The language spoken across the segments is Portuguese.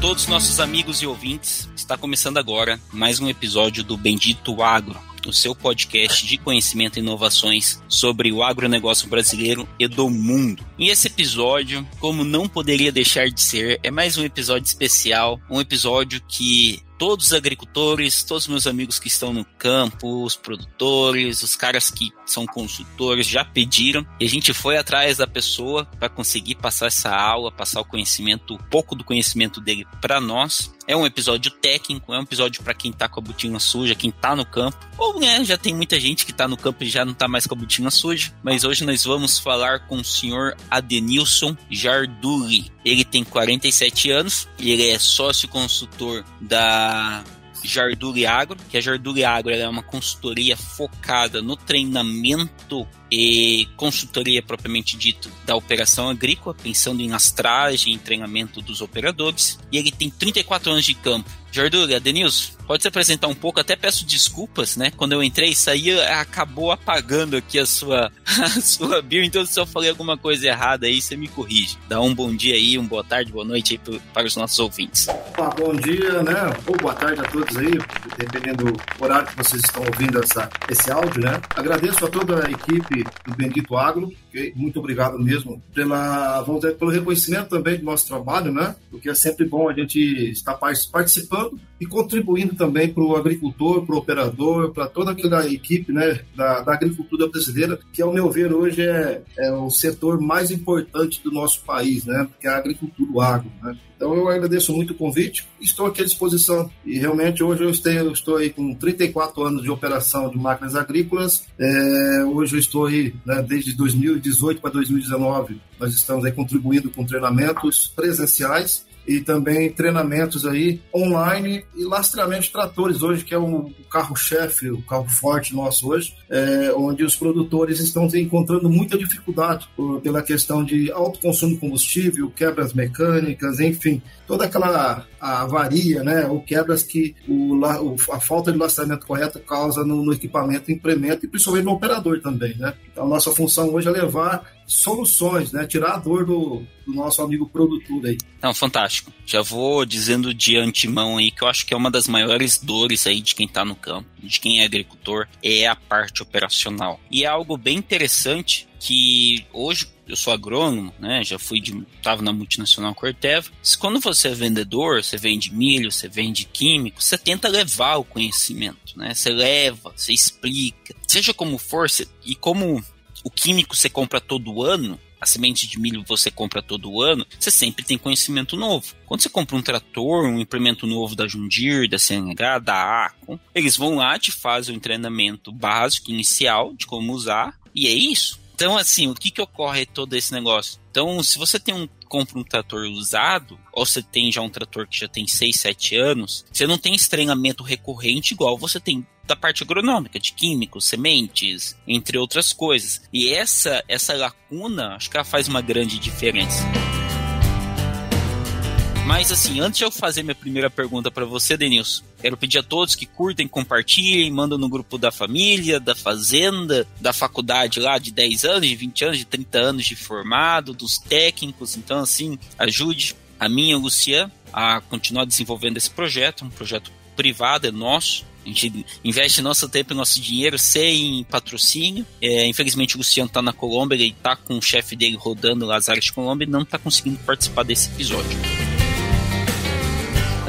Todos nossos amigos e ouvintes. Está começando agora mais um episódio do Bendito Agro, o seu podcast de conhecimento e inovações sobre o agronegócio brasileiro e do mundo. E esse episódio, como não poderia deixar de ser, é mais um episódio especial, um episódio que todos os agricultores, todos os meus amigos que estão no campo, os produtores, os caras que são consultores já pediram e a gente foi atrás da pessoa para conseguir passar essa aula, passar o conhecimento, um pouco do conhecimento dele para nós. É um episódio técnico, é um episódio para quem tá com a botina suja, quem tá no campo, ou né, já tem muita gente que tá no campo e já não tá mais com a botina suja, mas hoje nós vamos falar com o senhor Adenilson Jarduli. Ele tem 47 anos, ele é sócio consultor da Jarduli Agro, que a Jarduli Agro é uma consultoria focada no treinamento e consultoria propriamente dito da operação agrícola, pensando em lastragem e treinamento dos operadores. E ele tem 34 anos de campo. Jardulha, Denilson, pode se apresentar um pouco? Até peço desculpas, né? Quando eu entrei, isso aí acabou apagando aqui a sua, a sua bio, então se eu falei alguma coisa errada aí, você me corrige. Dá um bom dia aí, um boa tarde, boa noite aí para os nossos ouvintes. Bom dia, né? Ou boa tarde a todos aí, dependendo do horário que vocês estão ouvindo essa, esse áudio, né? Agradeço a toda a equipe do Bendito Agro, muito obrigado mesmo pela, vamos dizer, pelo reconhecimento também do nosso trabalho, né? Porque é sempre bom a gente estar participando e contribuindo também para o agricultor, para o operador, para toda aquela equipe né, da, da, agricultura brasileira, que, ao meu ver, hoje é, é o setor mais importante do nosso país, né? Que é a agricultura, o agro, né? Então eu agradeço muito o convite, estou aqui à disposição. E realmente hoje eu estou, eu estou aí com 34 anos de operação de máquinas agrícolas. É, hoje eu estou aí, né, desde 2018 para 2019, nós estamos aí contribuindo com treinamentos presenciais e também treinamentos aí online e lastreamento de tratores hoje, que é o carro-chefe, o carro forte nosso hoje, é, onde os produtores estão encontrando muita dificuldade por, pela questão de alto consumo de combustível, quebras mecânicas, enfim, toda aquela avaria, né, ou quebras que o, a falta de lastreamento correto causa no, no equipamento, implemento e principalmente no operador também, né. Então, nossa função hoje é levar soluções, né? Tirar a dor do, do, nosso amigo produtor aí. Não, fantástico. Já vou dizendo de antemão aí que eu acho que é uma das maiores dores aí de quem está no campo, de quem é agricultor, é a parte operacional. E é algo bem interessante que hoje eu sou agrônomo, né? Já fui de. tava na multinacional Corteva. Quando você é vendedor, você vende milho, você vende químico, você tenta levar o conhecimento, né? Você leva, você explica. Seja como for, você, e como o químico você compra todo ano, a semente de milho você compra todo ano, você sempre tem conhecimento novo. Quando você compra um trator, um implemento novo da Jundir, da CNH, da Acon, eles vão lá, te fazem um treinamento básico, inicial, de como usar, e é isso. Então, assim, o que que ocorre todo esse negócio? Então, se você tem um compra um trator usado, ou você tem já um trator que já tem 6, 7 anos, você não tem esse treinamento recorrente igual você tem da parte agronômica, de químicos, sementes, entre outras coisas. E essa essa lacuna, acho que ela faz uma grande diferença. Mas assim, antes de eu fazer minha primeira pergunta para você, Denilson, quero pedir a todos que curtem, compartilhem, mandam no grupo da família, da fazenda, da faculdade lá de 10 anos, de 20 anos, de 30 anos de formado, dos técnicos. Então, assim, ajude a mim e o Luciano a continuar desenvolvendo esse projeto, um projeto privado, é nosso. A gente investe nosso tempo e nosso dinheiro sem patrocínio. É, infelizmente o Luciano está na Colômbia, ele está com o chefe dele rodando lá as áreas de Colômbia e não está conseguindo participar desse episódio.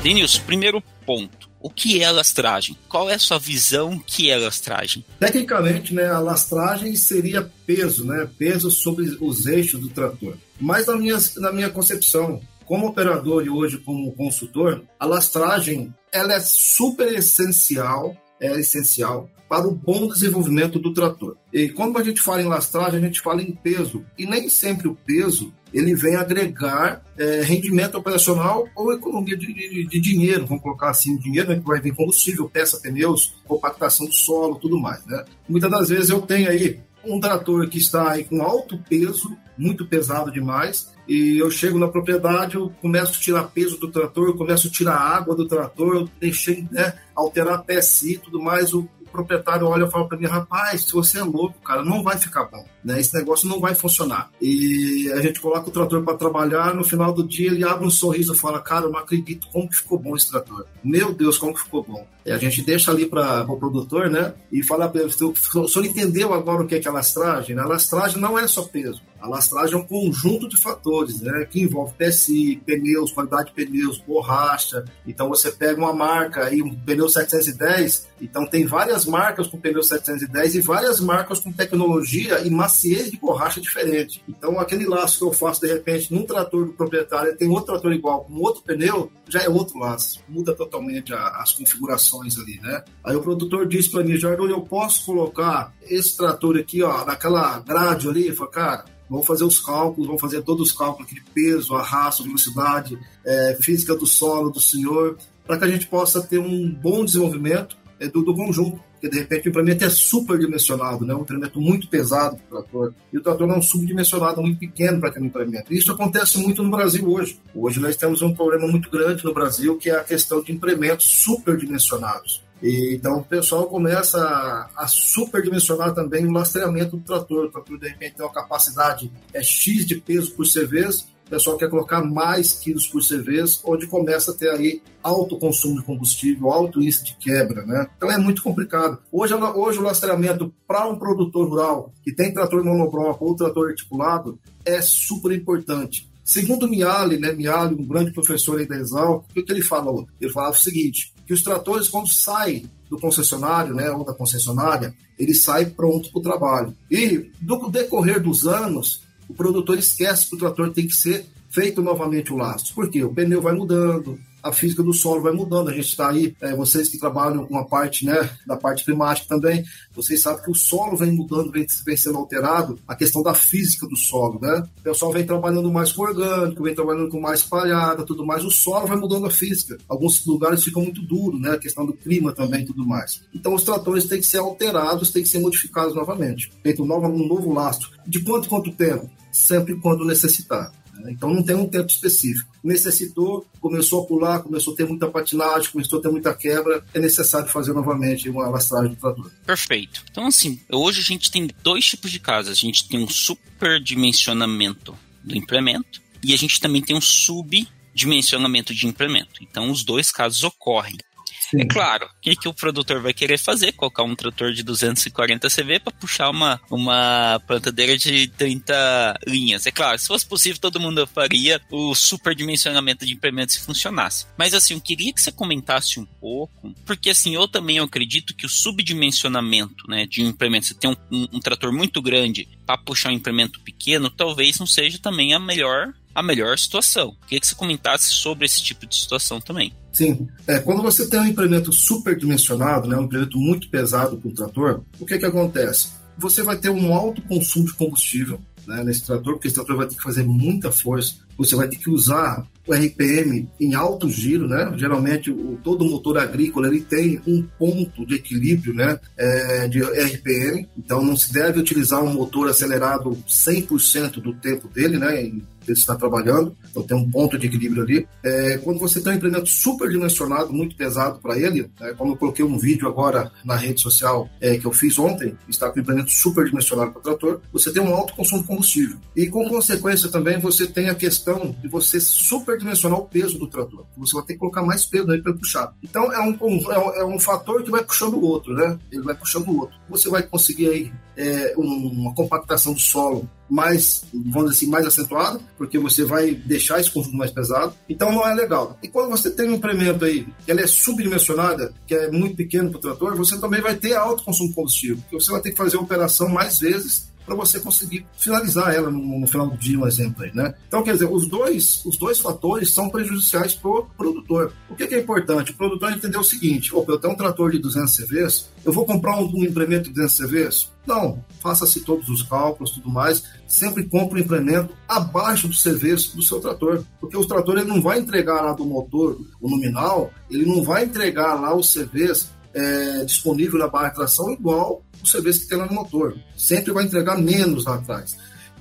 Denilson, primeiro ponto. O que é lastragem? Qual é a sua visão que é lastragem? Tecnicamente, né, a lastragem seria peso, né, peso sobre os eixos do trator. Mas na minha, na minha concepção, como operador e hoje como consultor, a lastragem ela é super essencial, é essencial para o bom desenvolvimento do trator. E quando a gente fala em lastragem, a gente fala em peso. E nem sempre o peso ele vem agregar é, rendimento operacional ou economia de, de, de, dinheiro, vamos colocar assim, dinheiro né, que vai vir combustível, peça, pneus, compactação do solo, tudo mais, né? Muitas das vezes eu tenho aí um trator que está aí com alto peso, muito pesado demais, e eu chego na propriedade, eu começo a tirar peso do trator, eu começo a tirar água do trator, eu deixei, né, alterar a PSI e tudo mais, o, proprietário olha e fala para mim, rapaz, se você é louco, cara, não vai ficar bom, né? Esse negócio não vai funcionar. E a gente coloca o trator para trabalhar, no final do dia ele abre um sorriso e fala, cara, eu não acredito como que ficou bom esse trator. Meu Deus, como que ficou bom. E a gente deixa ali para o pro produtor, né? E fala para ele, o senhor entendeu agora o que é, que é lastragem? A lastragem não é só peso. A lastragem é um conjunto de fatores, né, que envolve PSI, pneus, qualidade de pneus, borracha. Então você pega uma marca aí, um pneu 710, então tem várias marcas com pneu 710 e várias marcas com tecnologia e maciez de borracha diferente. Então aquele laço que eu faço de repente num trator do proprietário, tem outro trator igual com outro pneu, já é outro laço. Muda totalmente as configurações ali, né? Aí o produtor diz para mim, Jorge, eu posso colocar esse trator aqui, ó, naquela grade ali? Falo, cara, vão fazer os cálculos, vão fazer todos os cálculos de peso, arrasto, velocidade, é, física do solo, do senhor, para que a gente possa ter um bom desenvolvimento é, do, do, conjunto. Porque, de repente, o implemento é superdimensionado, né? um implemento muito pesado para o trator, e o trator é um subdimensionado, muito pequeno para aquele implemento. Isso acontece muito no Brasil hoje. Hoje nós temos um problema muito grande no Brasil, que é a questão de implementos superdimensionados. E, então o pessoal começa a, a superdimensionar também o lastreamento do trator. O trator, de repente, tem uma capacidade é, X de peso por CV, o pessoal quer colocar mais quilos por CV, onde começa a ter aí alto consumo de combustível, alto índice de quebra, né? Então é muito complicado. Hoje, hoje o lastreamento para um produtor rural que tem trator monobloco ou trator articulado é super importante. Segundo Miali, né, Miali, um grande professor aí da Exal, o que, que ele falou? Ele falava o seguinte, que os tratores, quando saem do concessionário, né, ou da concessionária, ele sai pronto para o trabalho. E, no decorrer dos anos, o produtor esquece que o trator tem que ser feito novamente o lastro. Por quê? O pneu vai mudando, a física do solo vai mudando. A gente está aí, é, vocês que trabalham com a parte, né, da parte climática também, vocês sabem que o solo vem mudando, vem, vem sendo alterado, a questão da física do solo, né? O pessoal vem trabalhando mais com orgânico, vem trabalhando com mais palhada, tudo mais. O solo vai mudando a física. Alguns lugares ficam muito duros, né? A questão do clima também, tudo mais. Então os tratores têm que ser alterados, têm que ser modificados novamente. Feito um novo, um novo lastro. De quanto quanto tempo? Sempre quando necessitar. Né? Então não tem um tempo específico. Necessitou, começou a pular, começou a ter muita patinagem, começou a ter muita quebra, é necessário fazer novamente uma lastragem do trator. Perfeito. Então, assim, hoje a gente tem dois tipos de casas. A gente tem um superdimensionamento do implemento e a gente também tem um subdimensionamento de implemento. Então, os dois casos ocorrem. Sim. É claro, o que, que o produtor vai querer fazer? Colocar um trator de 240 CV para puxar uma, uma plantadeira de 30 linhas. É claro, se fosse possível, todo mundo faria o superdimensionamento de implementos se funcionasse. Mas assim, eu queria que você comentasse um pouco, porque assim, eu também acredito que o subdimensionamento né, de um implemento, você tem um, um, um trator muito grande para puxar um implemento pequeno, talvez não seja também a melhor a melhor situação. Queria que você comentasse sobre esse tipo de situação também. Sim. É, quando você tem um implemento superdimensionado, né, um implemento muito pesado para o trator, o que, que acontece? Você vai ter um alto consumo de combustível né, nesse trator, porque esse trator vai ter que fazer muita força. Você vai ter que usar o RPM em alto giro, né? Geralmente o, todo motor agrícola ele tem um ponto de equilíbrio, né? É, de RPM. Então não se deve utilizar um motor acelerado 100% do tempo dele, né? Em está trabalhando, então tem um ponto de equilíbrio ali. É, quando você tem um implemento superdimensionado, muito pesado para ele, é, como eu coloquei um vídeo agora na rede social é, que eu fiz ontem, está com um implemento superdimensionado para o trator, você tem um alto consumo de combustível. E com consequência também você tem a questão de você superdimensionar o peso do trator. Você vai ter que colocar mais peso aí para puxar. Então é um, um, é um fator que vai puxando o outro, né? Ele vai puxando o outro. Você vai conseguir aí é, uma compactação do solo mais, vamos dizer assim, mais acentuada, porque você vai deixar esse conjunto mais pesado. Então não é legal. E quando você tem um implemento aí que ela é subdimensionada, que é muito pequeno para o trator, você também vai ter alto consumo de combustível, porque você vai ter que fazer a operação mais vezes para você conseguir finalizar ela no, no, final do dia, um exemplo aí, né? Então, quer dizer, os dois, os dois fatores são prejudiciais para o produtor. O que, que, é importante? O produtor entender o seguinte: opa, eu tenho um trator de 200 CVs, eu vou comprar um, um implemento de 200 CVs? Não, faça-se todos os cálculos, tudo mais. Sempre compre um implemento abaixo do CVs do seu trator, porque o trator ele não vai entregar lá do motor o nominal, ele não vai entregar lá os CVs é, disponível na barra de tração igual os CVs que tem lá no motor. Sempre vai entregar menos lá atrás.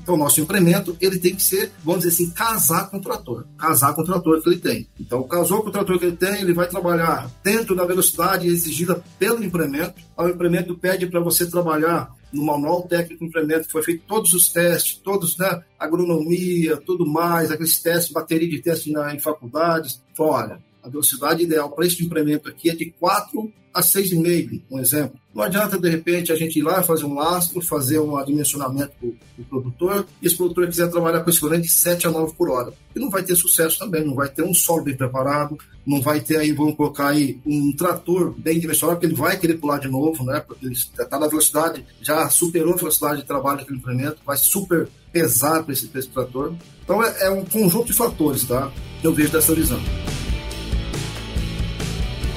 Então, o nosso implemento, ele tem que ser, vamos dizer assim, casar com o trator. Casar com o trator que ele tem. Então, casou com o trator que ele tem, ele vai trabalhar dentro da velocidade exigida pelo implemento. O implemento pede para você trabalhar no manual técnico do implemento, foi feito todos os testes, todos, né, agronomia, tudo mais, aqueles testes, bateria de testes na, em faculdades. Então, olha, a velocidade ideal para este implemento aqui é de 4 a 6,5, um exemplo. Não adianta, de repente, a gente ir lá fazer um lastro, fazer um dimensionamento para o produtor, e esse produtor quiser trabalhar com esse corrente de 7 a 9 por hora. E não vai ter sucesso também, não vai ter um solo bem preparado, não vai ter aí, vamos colocar aí, um trator bem dimensionado, porque ele vai querer pular de novo, né? Porque ele está na velocidade, já superou a velocidade de trabalho daquele implemento, vai super pesar para esse, esse trator. Então é, é um conjunto de fatores, tá? Que eu vejo dessa visão.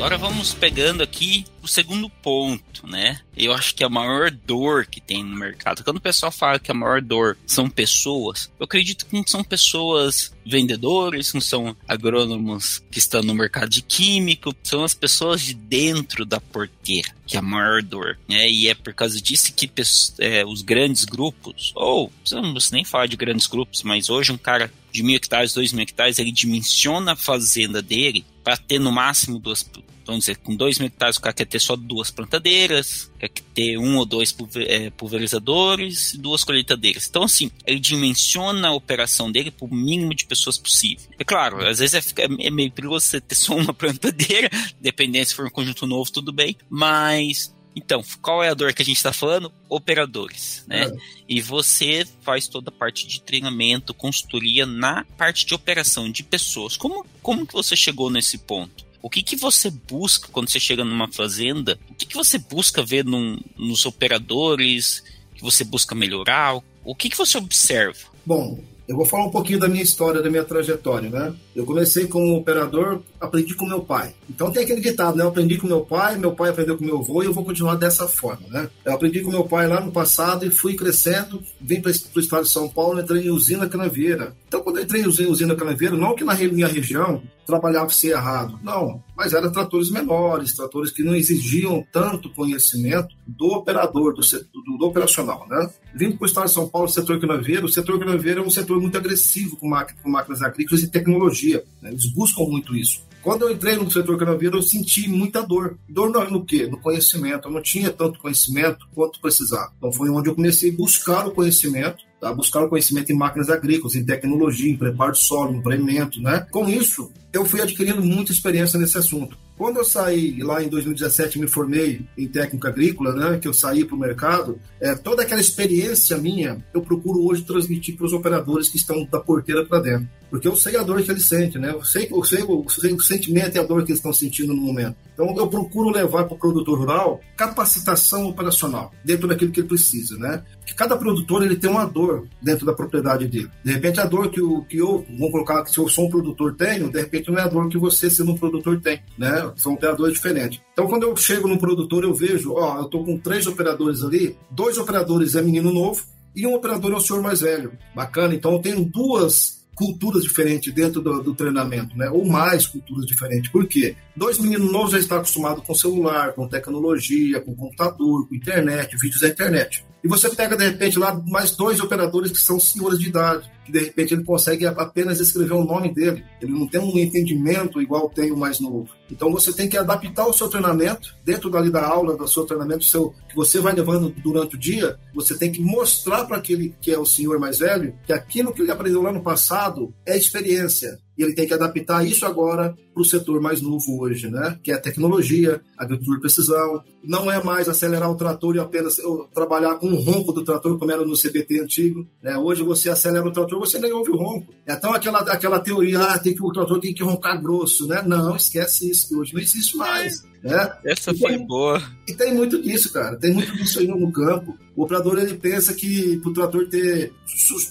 Agora vamos pegando aqui o segundo ponto, né? Eu acho que a maior dor que tem no mercado, quando o pessoal fala que a maior dor são pessoas, eu acredito que não são pessoas vendedores, não são agrônomos que estão no mercado de químico, são as pessoas de dentro da porteira que é a maior dor, né? E é por causa disso que é, os grandes grupos, ou não nem falar de grandes grupos, mas hoje um cara de mil hectares, dois mil hectares, ele dimensiona a fazenda dele para ter no máximo duas, vamos dizer, com dois mil hectares o cara quer ter só duas plantadeiras, quer ter um ou dois é, pulverizadores e duas colheitadeiras. Então, assim, ele dimensiona a operação dele para o mínimo de pessoas possível. É claro, às vezes é, é meio perigoso você ter só uma plantadeira, dependendo se for um conjunto novo, tudo bem, mas então, qual é a dor que a gente está falando? Operadores, né? É. E você faz toda a parte de treinamento, consultoria na parte de operação de pessoas. Como, como que você chegou nesse ponto? O que, que você busca quando você chega numa fazenda? O que, que você busca ver num, nos operadores? Que você busca melhorar? O que, que você observa? Bom, eu vou falar um pouquinho da minha história, da minha trajetória, né? Eu comecei como operador, aprendi com meu pai. Então tem aquele ditado, né? Eu aprendi com meu pai, meu pai aprendeu com meu avô e eu vou continuar dessa forma, né? Eu aprendi com meu pai lá no passado e fui crescendo, vim para o estado de São Paulo, entrei em usina canavieira. Então quando eu entrei em usina canavieira, não que na minha região trabalhava-se errado, não, mas eram tratores menores, tratores que não exigiam tanto conhecimento do operador, do, setor, do, do operacional, né? Vindo para o estado de São Paulo, setor canavieiro, o setor canavieiro é um setor muito agressivo com, com máquinas agrícolas e tecnologia. Né? Eles buscam muito isso. Quando eu entrei no setor canavieiro, eu senti muita dor. Dor no, quê? No conhecimento. Eu não tinha tanto conhecimento quanto precisava. Então foi onde eu comecei a buscar o conhecimento tá? buscar o conhecimento em máquinas agrícolas, em tecnologia, em preparo de solo, em premento, né? Com isso, eu fui adquirindo muita experiência nesse assunto. Quando eu saí lá em 2017, me formei em técnica agrícola, né, que eu saí para o mercado, é, toda aquela experiência minha, eu procuro hoje transmitir para os operadores que estão da porteira para dentro. Porque eu sei a dor que eles sentem, né? Eu sei, eu sei, eu sei o sentimento e a dor que eles estão sentindo no momento. Então eu procuro levar para o produtor rural capacitação operacional dentro daquilo que ele precisa, né? Porque cada produtor ele tem uma dor dentro da propriedade dele. De repente a dor que, o, que eu, vamos colocar que se eu sou um produtor tenho, de repente não é a dor que você sendo um produtor tem, né? são operadores diferentes. Então, quando eu chego no produtor, eu vejo, ó, eu estou com três operadores ali, dois operadores é menino novo e um operador é o senhor mais velho. Bacana, então eu tenho duas culturas diferentes dentro do, do, treinamento, né? Ou mais culturas diferentes. Por quê? Dois meninos novos já estão acostumados com celular, com tecnologia, com computador, com internet, vídeos da internet. E você pega, de repente, lá mais dois operadores que são senhores de idade, que de repente ele consegue apenas escrever o nome dele. Ele não tem um entendimento igual tem o mais novo. Então você tem que adaptar o seu treinamento, dentro dali da aula, do seu treinamento seu, que você vai levando durante o dia, você tem que mostrar para aquele que é o senhor mais velho que aquilo que ele aprendeu lá no passado é experiência e ele tem que adaptar isso agora para o setor mais novo hoje, né? Que é a tecnologia, a agricultura de precisão. Não é mais acelerar o trator e apenas trabalhar com o ronco do trator, como era no CBT antigo. Né? Hoje você acelera o trator trator, você nem ouve o ronco. Então aquela, aquela teoria, ah, tem que, o trator tem que roncar grosso, né? Não, esquece isso, hoje não existe mais. Né? Essa foi tem, boa. E tem muito disso, cara. Tem muito disso aí no campo. O operador ele pensa que pro trator ter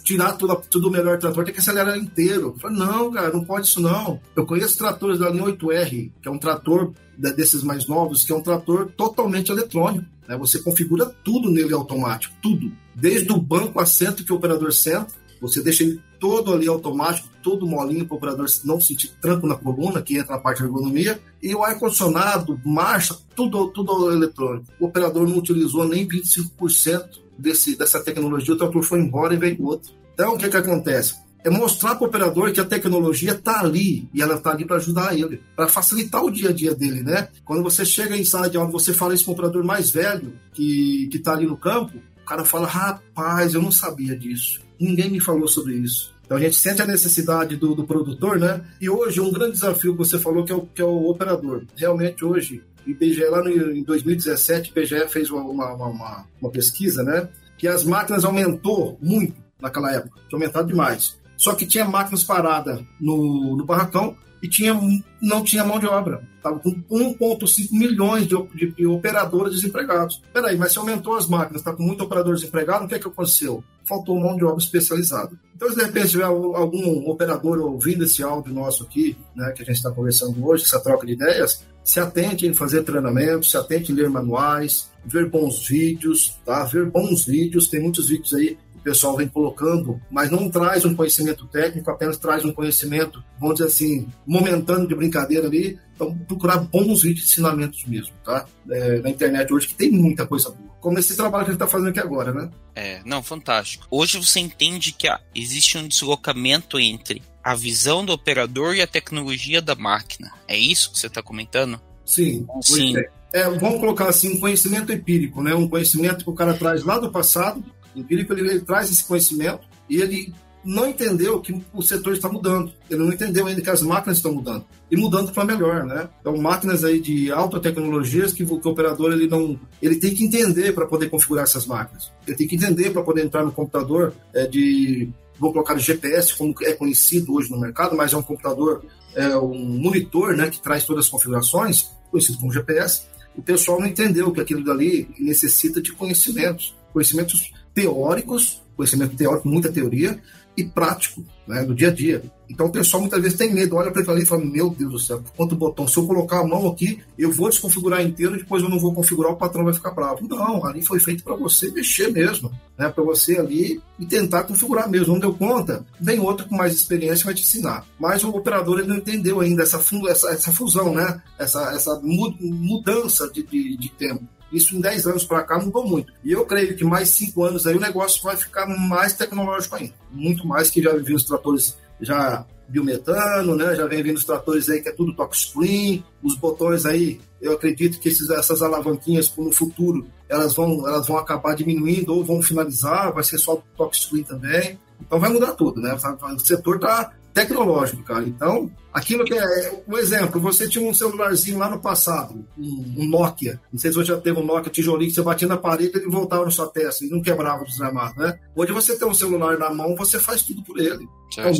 tirar tudo, tudo o melhor do trator tem que acelerar inteiro. Falo, não, cara, não pode isso não. Eu conheço tratores da linha 8R, que é um trator desses mais novos, que é um trator totalmente eletrônico. Né? Você configura tudo nele automático, tudo. Desde o banco assento que o operador senta, você deixa ele todo ali automático, todo molinho para o operador não sentir tranco na coluna, que entra na parte de ergonomia, e o ar-condicionado, marcha, tudo, tudo eletrônico. O operador não utilizou nem 25% desse, dessa tecnologia, o trator foi embora e veio outro. Então, o que, que acontece? É mostrar para o operador que a tecnologia está ali e ela está ali para ajudar ele, para facilitar o dia a dia dele, né? Quando você chega em sala de aula, você fala isso para o operador mais velho que está ali no campo, o cara fala: rapaz, eu não sabia disso ninguém me falou sobre isso. Então a gente sente a necessidade do, do produtor, né? E hoje um grande desafio que você falou que é o, que é o operador. Realmente hoje, IBGE lá no, em 2017, o IBGE fez uma, uma, uma, uma pesquisa, né? Que as máquinas aumentou muito naquela época, tinha aumentado demais. Só que tinha máquinas paradas no, no barracão e tinha, não tinha mão de obra. Estava com 1,5 milhões de, de, de, operadores desempregados. Peraí, mas se aumentou as máquinas, está com muito operador desempregado, o que, é que aconteceu? Faltou mão de obra especializada. Então, se de repente tiver algum operador ouvindo esse áudio nosso aqui, né, que a gente está conversando hoje, essa troca de ideias, se atente em fazer treinamento, se atente em ler manuais, ver bons vídeos, tá? Ver bons vídeos, tem muitos vídeos aí o pessoal vem colocando, mas não traz um conhecimento técnico, apenas traz um conhecimento, vamos dizer assim, momentâneo de brincadeira ali. Então, procurar bons vídeos de ensinamentos mesmo, tá? É, na internet hoje, que tem muita coisa boa. Como esse trabalho que a gente está fazendo aqui agora, né? É, não, fantástico. Hoje você entende que ah, existe um deslocamento entre a visão do operador e a tecnologia da máquina. É isso que você está comentando? Sim. Sim. É. É, vamos colocar assim, um conhecimento empírico, né? Um conhecimento que o cara traz lá do passado empírico ele, ele traz esse conhecimento e ele não entendeu que o setor está mudando. Ele não entendeu ainda que as máquinas estão mudando. E mudando para melhor, né? Então, máquinas aí de alta tecnologia que, que o operador ele não, ele tem que entender para poder configurar essas máquinas. Ele tem que entender para poder entrar no computador é, de, vou colocar o GPS, como é conhecido hoje no mercado, mas é um computador, é um monitor, né, que traz todas as configurações, conhecido como GPS. O pessoal não entendeu que aquilo dali necessita de conhecimentos, conhecimentos teóricos, conhecimento teórico, muita teoria, e prático, né, do dia a dia. Então o pessoal muitas vezes tem medo, olha para aquilo ali e fala: Meu Deus do céu, quanto botão, se eu colocar a mão aqui, eu vou desconfigurar inteiro, depois eu não vou configurar, o patrão vai ficar bravo. Não, ali foi feito para você mexer mesmo, né, para você ali e tentar configurar mesmo. Não deu conta, vem outro com mais experiência vai te ensinar. Mas o operador ele não entendeu ainda essa, essa, essa fusão, né, essa, essa mudança de, de, de tempo. Isso em 10 anos para cá mudou muito. E eu creio que mais 5 anos aí o negócio vai ficar mais tecnológico ainda. Muito mais que já vi os tratores já biometano, né? Já vem vindo os tratores aí que é tudo touchscreen, os botões aí, eu acredito que esses, essas alavanquinhas no futuro, elas vão, elas vão acabar diminuindo ou vão finalizar, vai ser só touchscreen também. Então vai mudar tudo, né? O setor está tecnológico, cara. Então, aquilo que é. Um exemplo, você tinha um celularzinho lá no passado, um, Nokia. Não sei se você já teve um Nokia tijolinho que você batia na parede e ele voltava na sua testa e não quebrava o desgramado, né? Hoje você tem um celular na mão, você faz tudo por ele. É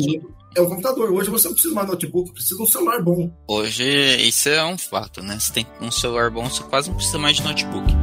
é um computador. Hoje você não precisa mais de notebook, precisa de um celular bom. Hoje isso é um fato, né? Você tem um celular bom, você quase não precisa mais de notebook.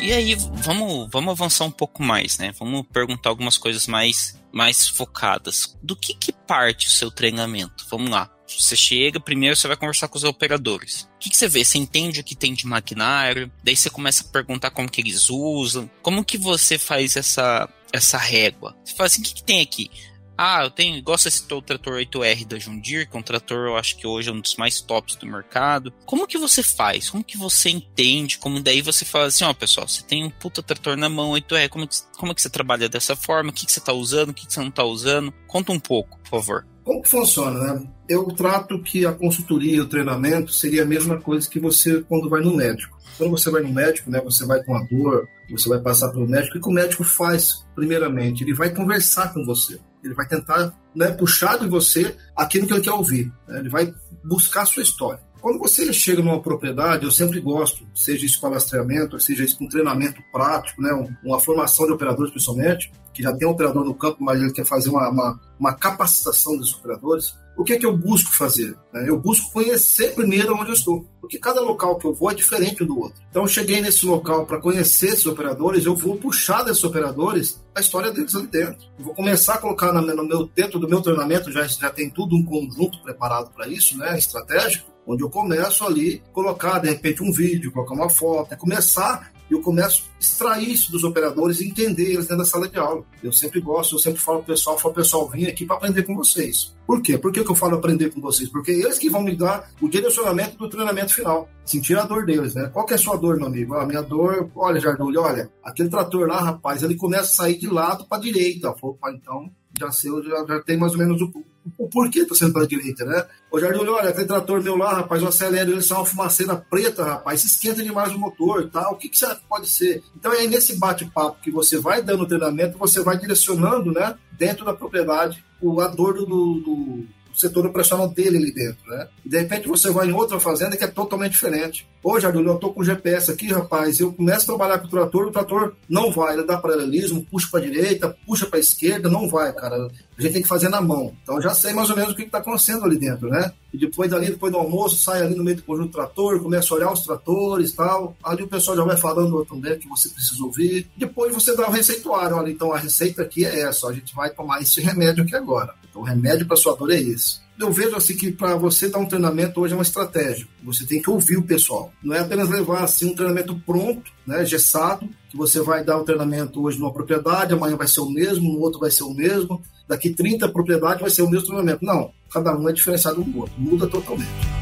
E aí, vamos, vamos avançar um pouco mais, né? Vamos perguntar algumas coisas mais, mais focadas. Do que, que parte o seu treinamento? Vamos lá. Você chega, primeiro você vai conversar com os operadores. O que, que, você vê? Você entende o que tem de maquinário, daí você começa a perguntar como que eles usam. Como que você faz essa, essa régua? Você fala assim, o que, que tem aqui? Ah, eu tenho, igual você citou o trator 8R da Deere, que é um trator eu acho que hoje é um dos mais tops do mercado. Como que você faz? Como que você entende? Como daí você fala assim, ó, pessoal, você tem um puta trator na mão 8R, como que, como que você trabalha dessa forma? O que, que você tá usando? O que, que você não tá usando? Conta um pouco, por favor. Como que funciona, né? Eu trato que a consultoria e o treinamento seria a mesma coisa que você quando vai no médico. Quando você vai no médico, né, você vai com a dor, você vai passar pelo médico, e o que o médico faz, primeiramente? Ele vai conversar com você. Ele vai tentar né, puxar de você aquilo que ele quer ouvir. Né? Ele vai buscar a sua história. Quando você chega numa propriedade, eu sempre gosto, seja isso com alastreamento, seja isso com treinamento prático, né, uma formação de operadores principalmente, que já tem um operador no campo, mas ele quer fazer uma, uma, uma capacitação dos operadores. O que é que eu busco fazer? Né? Eu busco conhecer primeiro onde eu estou, porque cada local que eu vou é diferente do outro. Então, eu cheguei nesse local para conhecer esses operadores, eu vou puxar desses operadores a história deles ali dentro. Eu vou começar a colocar no meu, dentro do meu treinamento, já, já tem tudo um conjunto preparado para isso, né, estratégico, onde eu começo ali colocar de repente um vídeo, colocar uma foto, é começar eu começo a extrair isso dos operadores e entender eles dentro da sala de aula. Eu sempre gosto, eu sempre falo pro pessoal, falo pessoal, vim aqui para aprender com vocês. Por quê? Por que, que eu falo aprender com vocês? Porque eles que vão me dar o direcionamento do treinamento final. Sentir a dor deles, né? Qual que é a sua dor, meu amigo? A minha dor, olha, Jardulho, olha, aquele trator lá, rapaz, ele começa a sair de lado para direita. Opa, então já sei, já, já tem mais ou menos o, o porquê tá sendo para direita, né? O Jardim olha, aquele trator meu lá, rapaz, eu acelero ele, sai uma fumaceira preta, rapaz, se esquenta demais o motor e tal, o que, que será que pode ser? Então é nesse bate-papo que você vai dando treinamento, você vai direcionando, né, dentro da propriedade, o, a dor do, do setor operacional dele ali dentro, né? E de repente você vai em outra fazenda que é totalmente diferente. Ô, Jardulho, eu tô com GPS aqui, rapaz, eu começo a trabalhar com o trator, o trator não vai, ele dá paralelismo, puxa para direita, puxa para esquerda, não vai, cara. A gente tem que fazer na mão. Então já sei mais ou menos o que está acontecendo ali dentro, né? E depois dali, depois do almoço, sai ali no meio do conjunto do trator, começa a olhar os tratores tal. Ali o pessoal já vai falando também que você precisa ouvir. Depois você dá o receituário, olha, então a receita aqui é essa, a gente vai tomar esse remédio aqui agora. Então o remédio para sua dor é esse eu vejo assim que para você dar um treinamento hoje é uma estratégia. Você tem que ouvir o pessoal. Não é apenas levar assim um treinamento pronto, né, gessado, que você vai dar o um treinamento hoje numa propriedade, amanhã vai ser o mesmo, no outro vai ser o mesmo, daqui 30 propriedades vai ser o mesmo treinamento. Não, cada um é diferenciado um do outro, muda totalmente.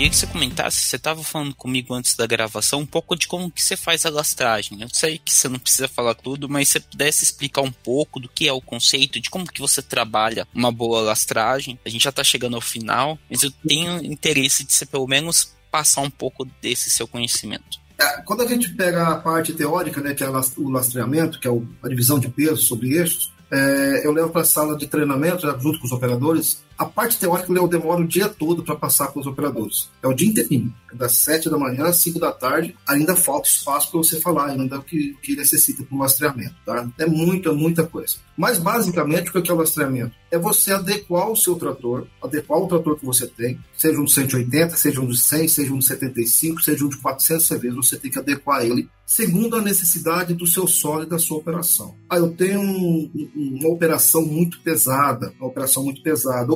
queria que você comentasse, você estava falando comigo antes da gravação, um pouco de como que você faz a lastragem. Eu sei que você não precisa falar tudo, mas se você pudesse explicar um pouco do que é o conceito, de como que você trabalha uma boa lastragem. A gente já está chegando ao final, mas eu tenho interesse de você pelo menos passar um pouco desse seu conhecimento. É, quando a gente pega a parte teórica, né, que é o lastreamento, que é a divisão de peso sobre eixos, é, eu levo para a sala de treinamento, junto com os operadores, a parte teórica eu demoro o dia todo para passar com os operadores. É o dia inteirinho. É das 7 da manhã às 5 da tarde. Ainda falta espaço para você falar ainda o que, que necessita para o lastreamento. Tá? É muita, muita coisa. Mas basicamente o que é o lastreamento? É você adequar o seu trator, adequar o trator que você tem, seja um de 180, seja um de 100, seja um de 75, seja um de 400 CVs, você tem que adequar ele segundo a necessidade do seu solo e da sua operação. Ah, eu tenho um, uma operação muito pesada, uma operação muito pesada,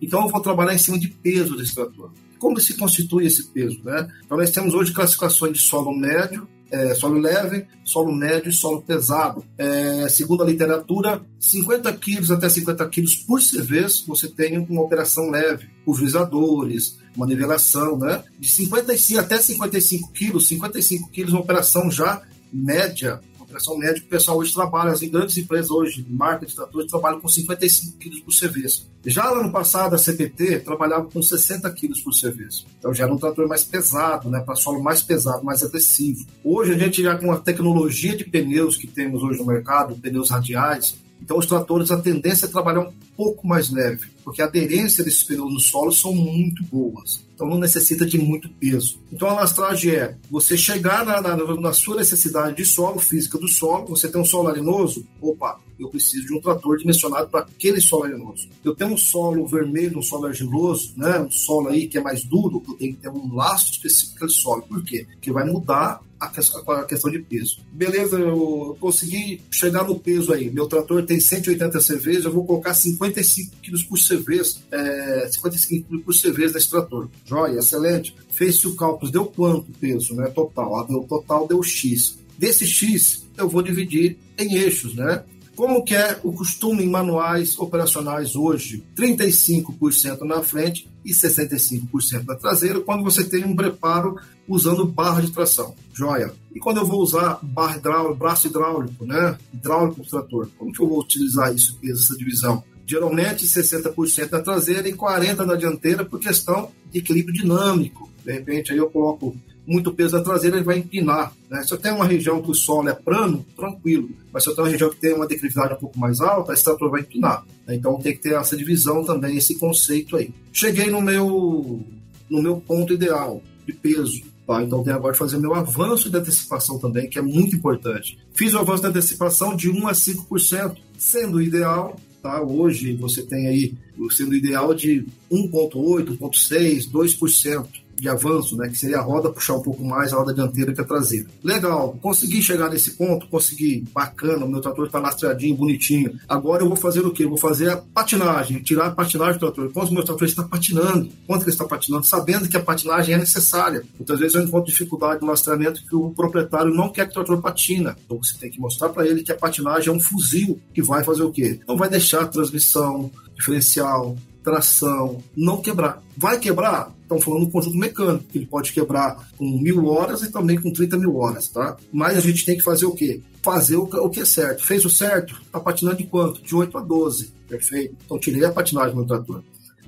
Então eu vou trabalhar em cima de peso desse trator. Como se constitui esse peso? Né? Então nós temos hoje classificações de solo médio, é, solo leve, solo médio e solo pesado. É, segundo a literatura, 50 quilos até 50 quilos por CV você tem uma operação leve, pulverizadores, uma nivelação, né? De 55 até 55 quilos, 55 quilos uma operação já média operação médica, o pessoal hoje trabalha, as grandes empresas hoje, marca de tratores, trabalham com 55 quilos por serviço. Já no ano passado, a CPT trabalhava com 60 quilos por serviço. Então já era um trator mais pesado, né, para solo mais pesado, mais agressivo. Hoje a gente já com a tecnologia de pneus que temos hoje no mercado, pneus radiais, então, os tratores, a tendência é trabalhar um pouco mais leve, porque a aderência desses pneus no solo são muito boas. Então, não necessita de muito peso. Então, a lastragem é você chegar na, na, na sua necessidade de solo, física do solo. Você tem um solo arenoso? Opa, eu preciso de um trator dimensionado para aquele solo arenoso. Eu tenho um solo vermelho, um solo argiloso, né? um solo aí que é mais duro, eu tenho que ter um laço específico para solo. Por quê? Porque vai mudar a questão de peso. Beleza, eu consegui chegar no peso aí. Meu trator tem 180 CVs, eu vou colocar 55 quilos por CV, é, 55 quilos por CV nesse trator. Joia, excelente. Fez-se o cálculo, deu quanto peso, né? Total. Ah, deu, total deu X. Desse X, eu vou dividir em eixos, né? Como que é o costume em manuais operacionais hoje? 35% na frente e 65% na traseira, quando você tem um preparo usando barra de tração. Joia. E quando eu vou usar barra hidráulico, braço hidráulico, né? Hidráulico do trator, como que eu vou utilizar isso, essa divisão? Geralmente 60% na traseira e 40% na dianteira por questão de equilíbrio dinâmico. De repente aí eu coloco muito peso na traseira, ele vai empinar. Né? Se eu tenho uma região que o solo é plano, tranquilo. Mas se eu tenho uma região que tem uma declividade um pouco mais alta, esse trator vai empinar. Né? Então tem que ter essa divisão também, esse conceito aí. Cheguei no meu, no meu ponto ideal de peso. Tá? Então tenho agora de fazer meu avanço de antecipação também, que é muito importante. Fiz o avanço de antecipação de 1 a 5%, sendo ideal Tá? Hoje você tem aí sendo ideal de 1,8, 1,6, 2% de avanço, né, que seria a roda puxar um pouco mais a roda dianteira que a traseira. Legal, consegui chegar nesse ponto, consegui, bacana, o meu trator está lastreadinho, bonitinho. Agora eu vou fazer o quê? Eu vou fazer a patinagem, tirar a patinagem do trator. Quando o meu trator está patinando, quanto ele está patinando? Sabendo que a patinagem é necessária. Muitas vezes eu encontro dificuldade no lastreamento que o proprietário não quer que o trator patina. Então você tem que mostrar para ele que a patinagem é um fuzil que vai fazer o quê? Não vai deixar a transmissão, diferencial, tração, não quebrar. Vai quebrar? Estamos falando do conjunto mecânico, que ele pode quebrar com mil horas e também com 30 mil horas, tá? Mas a gente tem que fazer o quê? Fazer o, o que é certo. Fez o certo? Tá patinando de quanto? De 8 a 12. Perfeito. Então tirei a patinagem do trator.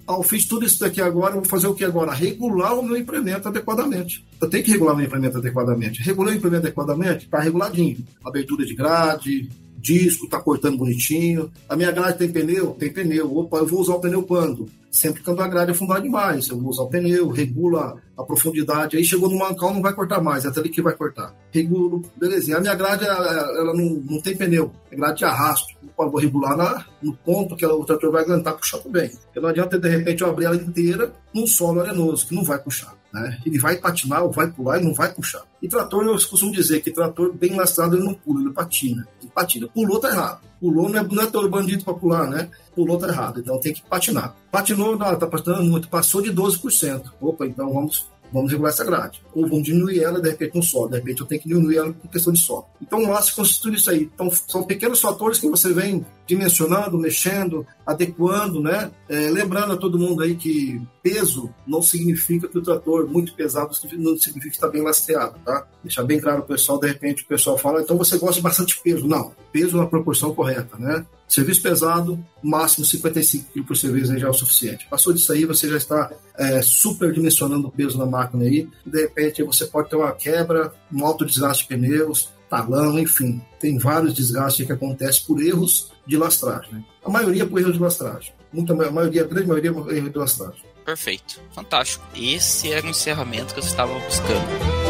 Ah, eu fiz tudo isso daqui agora, vou fazer o que agora? Regular o meu implemento adequadamente. Eu tenho que regular o meu implemento adequadamente. Regular o implemento adequadamente, está reguladinho. Abertura de grade, disco, tá cortando bonitinho. A minha grade tem pneu? Tem pneu. Opa, eu vou usar o pneu quando? Sempre quando a grade é fundada demais. Eu vou usar o pneu, regula a profundidade. Aí chegou no mancal, não vai cortar mais, é até ali que vai cortar. Regulo, belezinha. A minha grade, ela, não, não tem pneu, é grade de arrasto. Eu vou regular na, no ponto que o trator vai aguentar puxar também. Porque não adianta, de repente, eu abrir ela inteira num solo arenoso, que não vai puxar. Né? Ele vai patinar ou vai pular e não vai puxar. E trator, eu costumo dizer que trator bem lastrado ele não pula, ele patina. Ele patina. Pulou, tá errado. Pulou não é, não é todo bandido para pular, né? Pulou, tá errado. Então tem que patinar. Patinou, não, tá patinando muito, passou de 12%. Opa, então vamos vamos regular essa grade. Ou vamos diminuir ela, de repente, no solo. De repente, eu tenho que diminuir ela por questão de solo. Então, lá se constitui isso aí. Então, são pequenos fatores que você vem dimensionando, mexendo, adequando, né? É, lembrando a todo mundo aí que peso não significa que o trator muito pesado não significa que está bem lastreado, tá? Deixar bem claro o pessoal, de repente o pessoal fala, então você gosta de bastante peso. Não, peso na proporção correta, né? Serviço pesado, máximo 55 kg por serviço já é o suficiente. Passou disso aí, você já está é, superdimensionando o peso na máquina aí. De repente você pode ter uma quebra, um alto desgaste de pneus, talão, enfim. Tem vários desgastes que acontecem por erros de lastragem. Né? A maioria por erro de lastragem. Muita, a maioria, a grande maioria por erro de lastragem. Perfeito. Fantástico. Esse era o encerramento que eu estava buscando.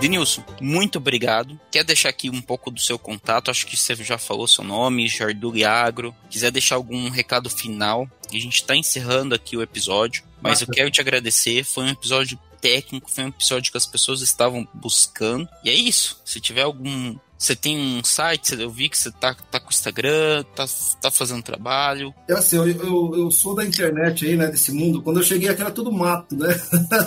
Denilson, muito obrigado. Quer deixar aqui um pouco do seu contato? Acho que você já falou seu nome, Jarduli Agro. Quiser deixar algum recado final? A gente está encerrando aqui o episódio, mas eu quero te agradecer. Foi um episódio técnico, foi um episódio que as pessoas estavam buscando. E é isso. Se tiver algum você tem um site, eu vi que você tá, tá com o Instagram, tá, tá fazendo trabalho. É assim, eu, eu, eu, sou da internet aí, né, desse mundo. Quando eu cheguei aqui era tudo mato, né?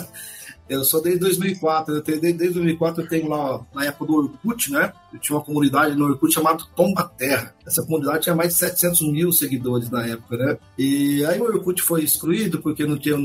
eu sou desde 2004, eu tenho, desde, desde 2004 eu tenho lá, na época do Orkut, né? Eu tinha uma comunidade no Orkut chamada Tomba Terra. Essa comunidade tinha mais de 700 mil seguidores na época, né? E aí o Orkut foi excluído porque não tinha,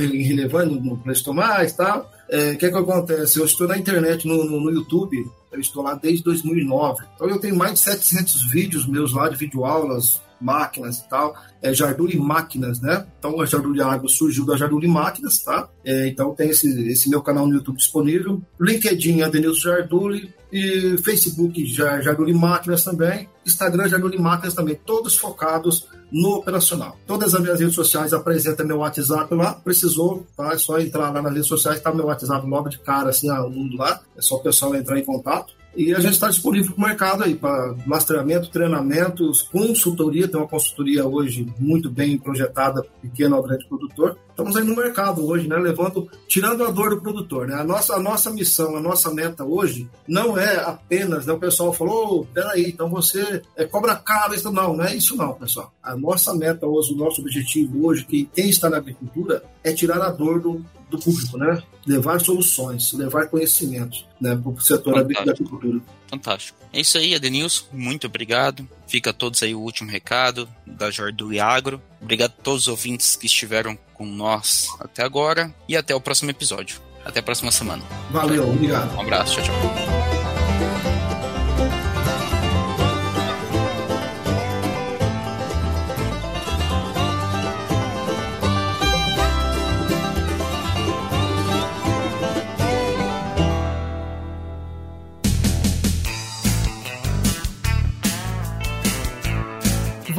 ficou irrelevante no Play Store mais tal. É, o é, que, que acontece? Eu estou na internet, no, no, no, YouTube, eu estou lá desde 2009. Então eu tenho mais de 700 vídeos meus lá de videoaulas, máquinas e tal. É Jarduli Máquinas, né? Então a Jarduli Água surgiu da Jarduli Máquinas, tá? É, então tem esse, esse meu canal no YouTube disponível. LinkedIn, Adenilson Jarduli. E Facebook, Jarduli Máquinas também. Instagram, Jarduli Máquinas também. Todos focados no operacional. Todas as minhas redes sociais apresentam meu WhatsApp lá. Precisou, tá? É só entrar lá nas redes sociais, tá meu WhatsApp logo de cara, assim, a mundo lá. É só o pessoal entrar em contato. E a gente está disponível para o mercado aí, para lastreamento, treinamentos, consultoria. Tem uma consultoria hoje muito bem projetada, pequeno ao grande produtor. Estamos aí no mercado hoje, né? Levando, tirando a dor do produtor, né? A nossa, a nossa missão, a nossa meta hoje não é apenas, né? O pessoal falou, oh, peraí, então você é, cobra caro, não, não é isso não, pessoal. A nossa meta hoje, o nosso objetivo hoje, que quem está na agricultura, é tirar a dor do, do público, né? Levar soluções, levar conhecimentos né, para o setor Fantástico. da agricultura. Fantástico. É isso aí, Adenilson. Muito obrigado. Fica a todos aí o último recado da Jordu Agro. Obrigado a todos os ouvintes que estiveram com nós até agora e até o próximo episódio. Até a próxima semana. Valeu, obrigado. Um abraço, tchau, tchau.